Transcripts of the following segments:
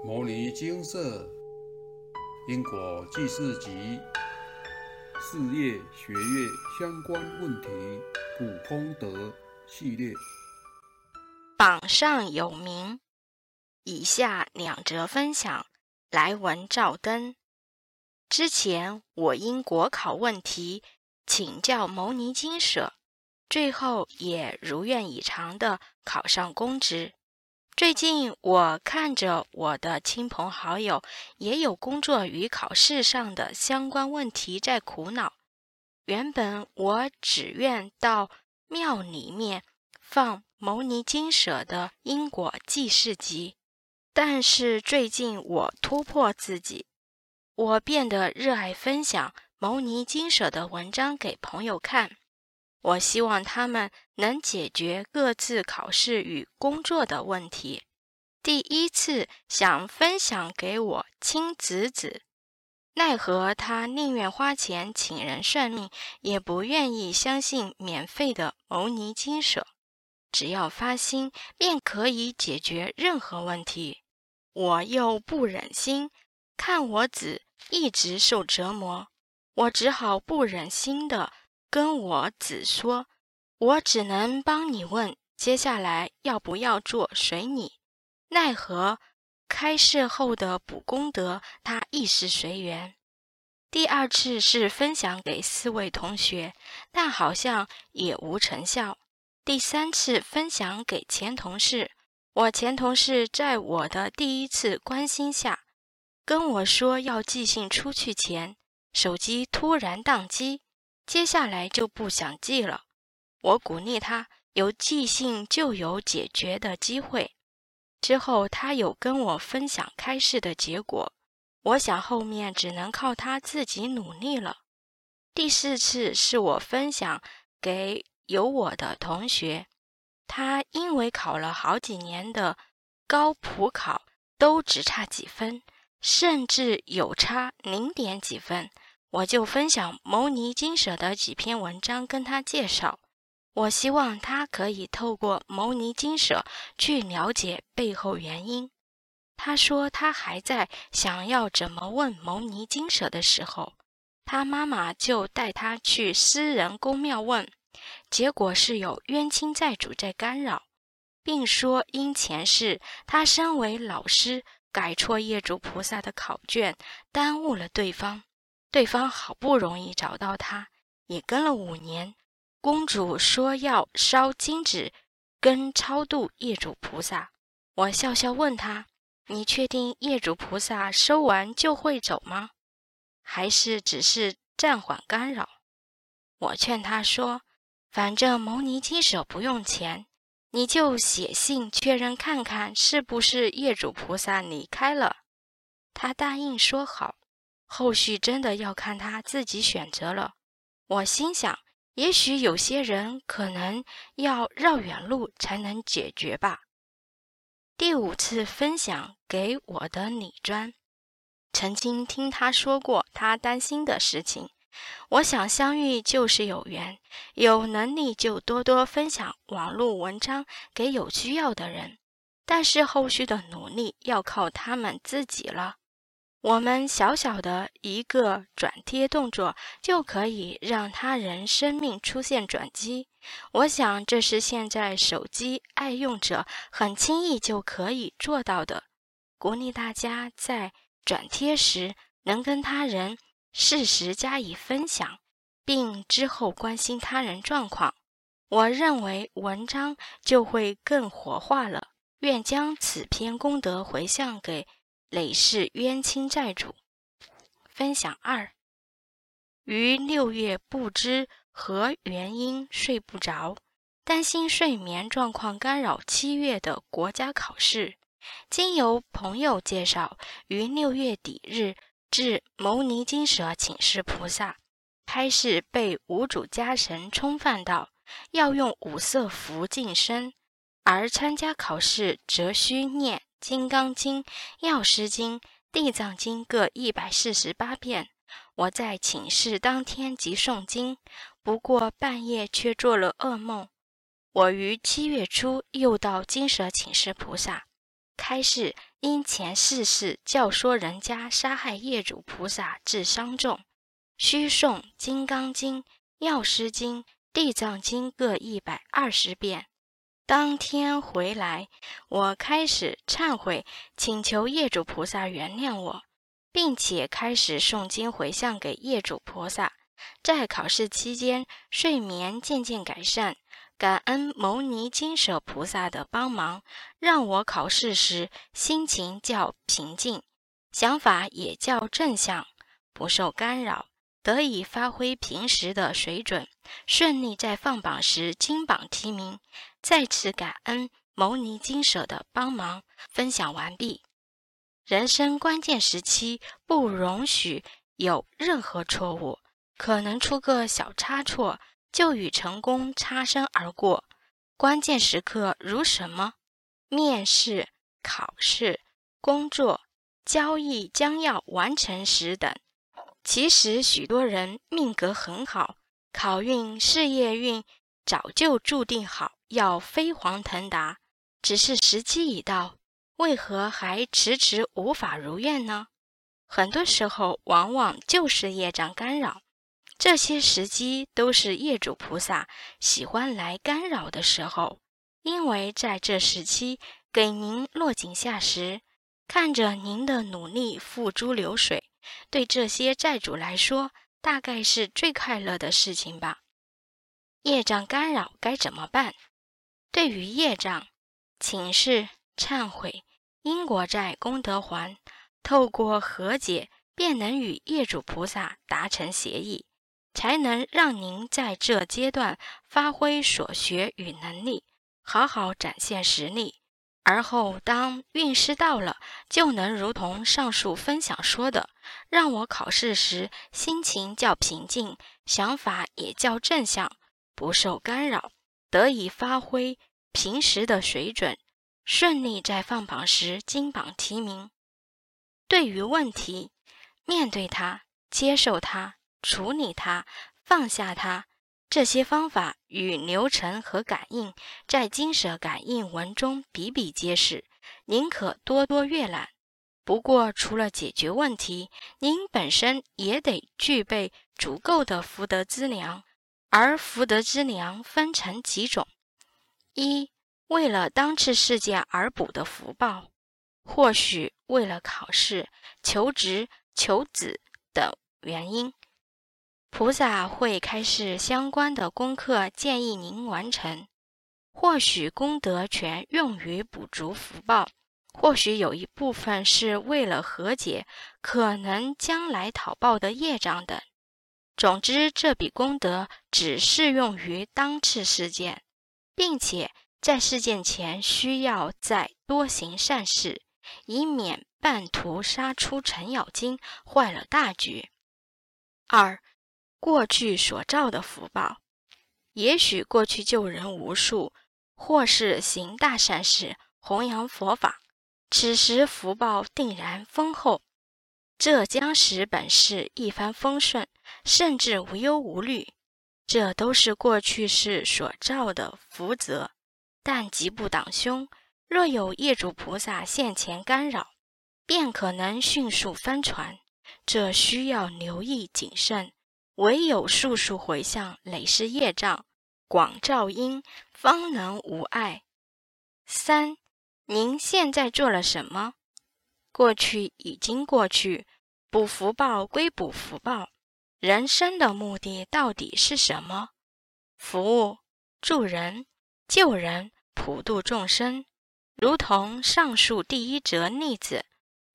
《摩尼金色因果记事集》事业学业相关问题普通德系列。榜上有名，以下两则分享来文照灯。之前我因国考问题请教牟尼金舍，最后也如愿以偿的考上公职。最近我看着我的亲朋好友也有工作与考试上的相关问题在苦恼。原本我只愿到庙里面放牟尼金舍的因果记事集，但是最近我突破自己，我变得热爱分享牟尼金舍的文章给朋友看。我希望他们能解决各自考试与工作的问题。第一次想分享给我亲侄子，奈何他宁愿花钱请人算命，也不愿意相信免费的牟尼金舍。只要发心，便可以解决任何问题。我又不忍心看我子一直受折磨，我只好不忍心的。跟我只说：“我只能帮你问，接下来要不要做随你。奈何开示后的补功德，他亦是随缘。第二次是分享给四位同学，但好像也无成效。第三次分享给前同事，我前同事在我的第一次关心下，跟我说要寄信出去前，手机突然宕机。”接下来就不想记了。我鼓励他，有记性就有解决的机会。之后他有跟我分享开示的结果，我想后面只能靠他自己努力了。第四次是我分享给有我的同学，他因为考了好几年的高普考都只差几分，甚至有差零点几分。我就分享牟尼金舍的几篇文章跟他介绍，我希望他可以透过牟尼金舍去了解背后原因。他说他还在想要怎么问牟尼金舍的时候，他妈妈就带他去私人公庙问，结果是有冤亲债主在干扰，并说因前世他身为老师改错业主菩萨的考卷，耽误了对方。对方好不容易找到他，也跟了五年。公主说要烧金纸，跟超度业主菩萨。我笑笑问他：“你确定业主菩萨收完就会走吗？还是只是暂缓干扰？”我劝他说：“反正牟尼金舍不用钱，你就写信确认看看是不是业主菩萨离开了。”他答应说好。后续真的要看他自己选择了。我心想，也许有些人可能要绕远路才能解决吧。第五次分享给我的李专，曾经听他说过他担心的事情。我想相遇就是有缘，有能力就多多分享网络文章给有需要的人，但是后续的努力要靠他们自己了。我们小小的一个转贴动作，就可以让他人生命出现转机。我想，这是现在手机爱用者很轻易就可以做到的。鼓励大家在转贴时能跟他人适时加以分享，并之后关心他人状况。我认为文章就会更活化了。愿将此篇功德回向给。累世冤亲债主，分享二。于六月不知何原因睡不着，担心睡眠状况干扰七月的国家考试。经由朋友介绍，于六月底日至牟尼金舍请示菩萨，开示被五主家神冲犯到，要用五色符净身，而参加考试则需念。《金刚经》《药师经》《地藏经》各一百四十八遍。我在请示当天即诵经，不过半夜却做了噩梦。我于七月初又到金舍请示菩萨，开示因前世事教唆人家杀害业主菩萨致伤重，需诵《金刚经》《药师经》《地藏经》各一百二十遍。当天回来，我开始忏悔，请求业主菩萨原谅我，并且开始诵经回向给业主菩萨。在考试期间，睡眠渐渐改善。感恩牟尼金舍菩萨的帮忙，让我考试时心情较平静，想法也较正向，不受干扰，得以发挥平时的水准，顺利在放榜时金榜题名。再次感恩牟尼金舍的帮忙。分享完毕。人生关键时期，不容许有任何错误，可能出个小差错。就与成功擦身而过。关键时刻如什么？面试、考试、工作、交易将要完成时等。其实许多人命格很好，考运、事业运早就注定好要飞黄腾达，只是时机已到，为何还迟迟无法如愿呢？很多时候，往往就是业障干扰。这些时机都是业主菩萨喜欢来干扰的时候，因为在这时期给您落井下石，看着您的努力付诸流水，对这些债主来说，大概是最快乐的事情吧。业障干扰该怎么办？对于业障，请示忏悔，因果债功德还，透过和解，便能与业主菩萨达成协议。才能让您在这阶段发挥所学与能力，好好展现实力。而后当运势到了，就能如同上述分享说的，让我考试时心情较平静，想法也较正向，不受干扰，得以发挥平时的水准，顺利在放榜时金榜题名。对于问题，面对它，接受它。处理它，放下它，这些方法与流程和感应，在金舍感应文中比比皆是，您可多多阅览。不过，除了解决问题，您本身也得具备足够的福德资粮。而福德之粮分成几种：一、为了当次事件而补的福报，或许为了考试、求职、求子等原因。菩萨会开示相关的功课，建议您完成。或许功德全用于补足福报，或许有一部分是为了和解可能将来讨报的业障等。总之，这笔功德只适用于当次事件，并且在事件前需要再多行善事，以免半途杀出程咬金，坏了大局。二。过去所造的福报，也许过去救人无数，或是行大善事、弘扬佛法，此时福报定然丰厚，这将使本世一帆风顺，甚至无忧无虑。这都是过去世所造的福泽，但吉不挡凶，若有业主菩萨现前干扰，便可能迅速翻船，这需要留意谨慎。唯有速速回向累世业障，广照因，方能无碍。三，您现在做了什么？过去已经过去，补福报归补福报。人生的目的到底是什么？服务、助人、救人、普度众生。如同上述第一则例子，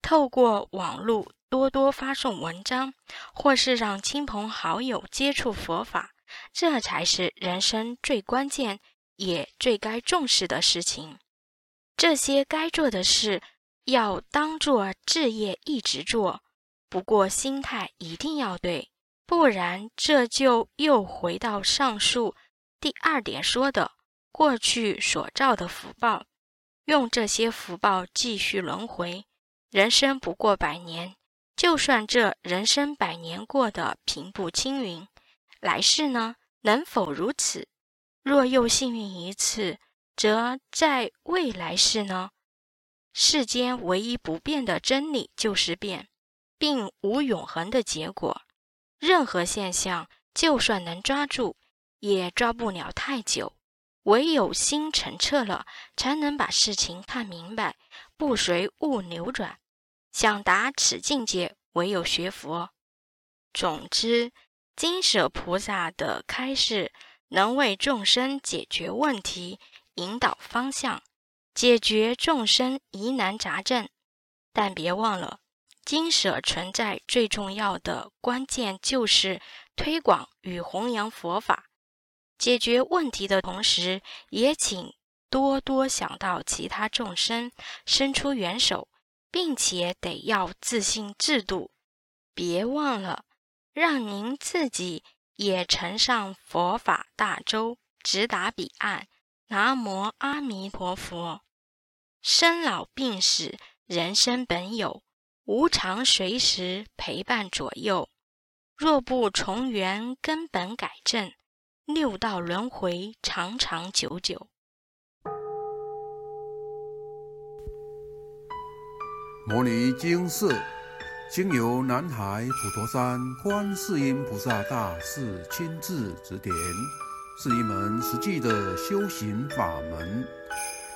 透过网络。多多发送文章，或是让亲朋好友接触佛法，这才是人生最关键也最该重视的事情。这些该做的事，要当做置业一直做。不过心态一定要对，不然这就又回到上述第二点说的过去所造的福报，用这些福报继续轮回。人生不过百年。就算这人生百年过得平步青云，来世呢？能否如此？若又幸运一次，则在未来世呢？世间唯一不变的真理就是变，并无永恒的结果。任何现象，就算能抓住，也抓不了太久。唯有心澄澈了，才能把事情看明白，不随物流转。想达此境界，唯有学佛。总之，金舍菩萨的开示，能为众生解决问题，引导方向。解决众生疑难杂症，但别忘了，经舍存在最重要的关键就是推广与弘扬佛法。解决问题的同时，也请多多想到其他众生，伸出援手，并且得要自信制度。别忘了，让您自己也乘上佛法大舟，直达彼岸。南无阿弥陀佛。生老病死，人生本有，无常随时陪伴左右。若不从源根本改正，六道轮回长长久久。摩尼经寺经由南海普陀山观世音菩萨大士亲自指点，是一门实际的修行法门。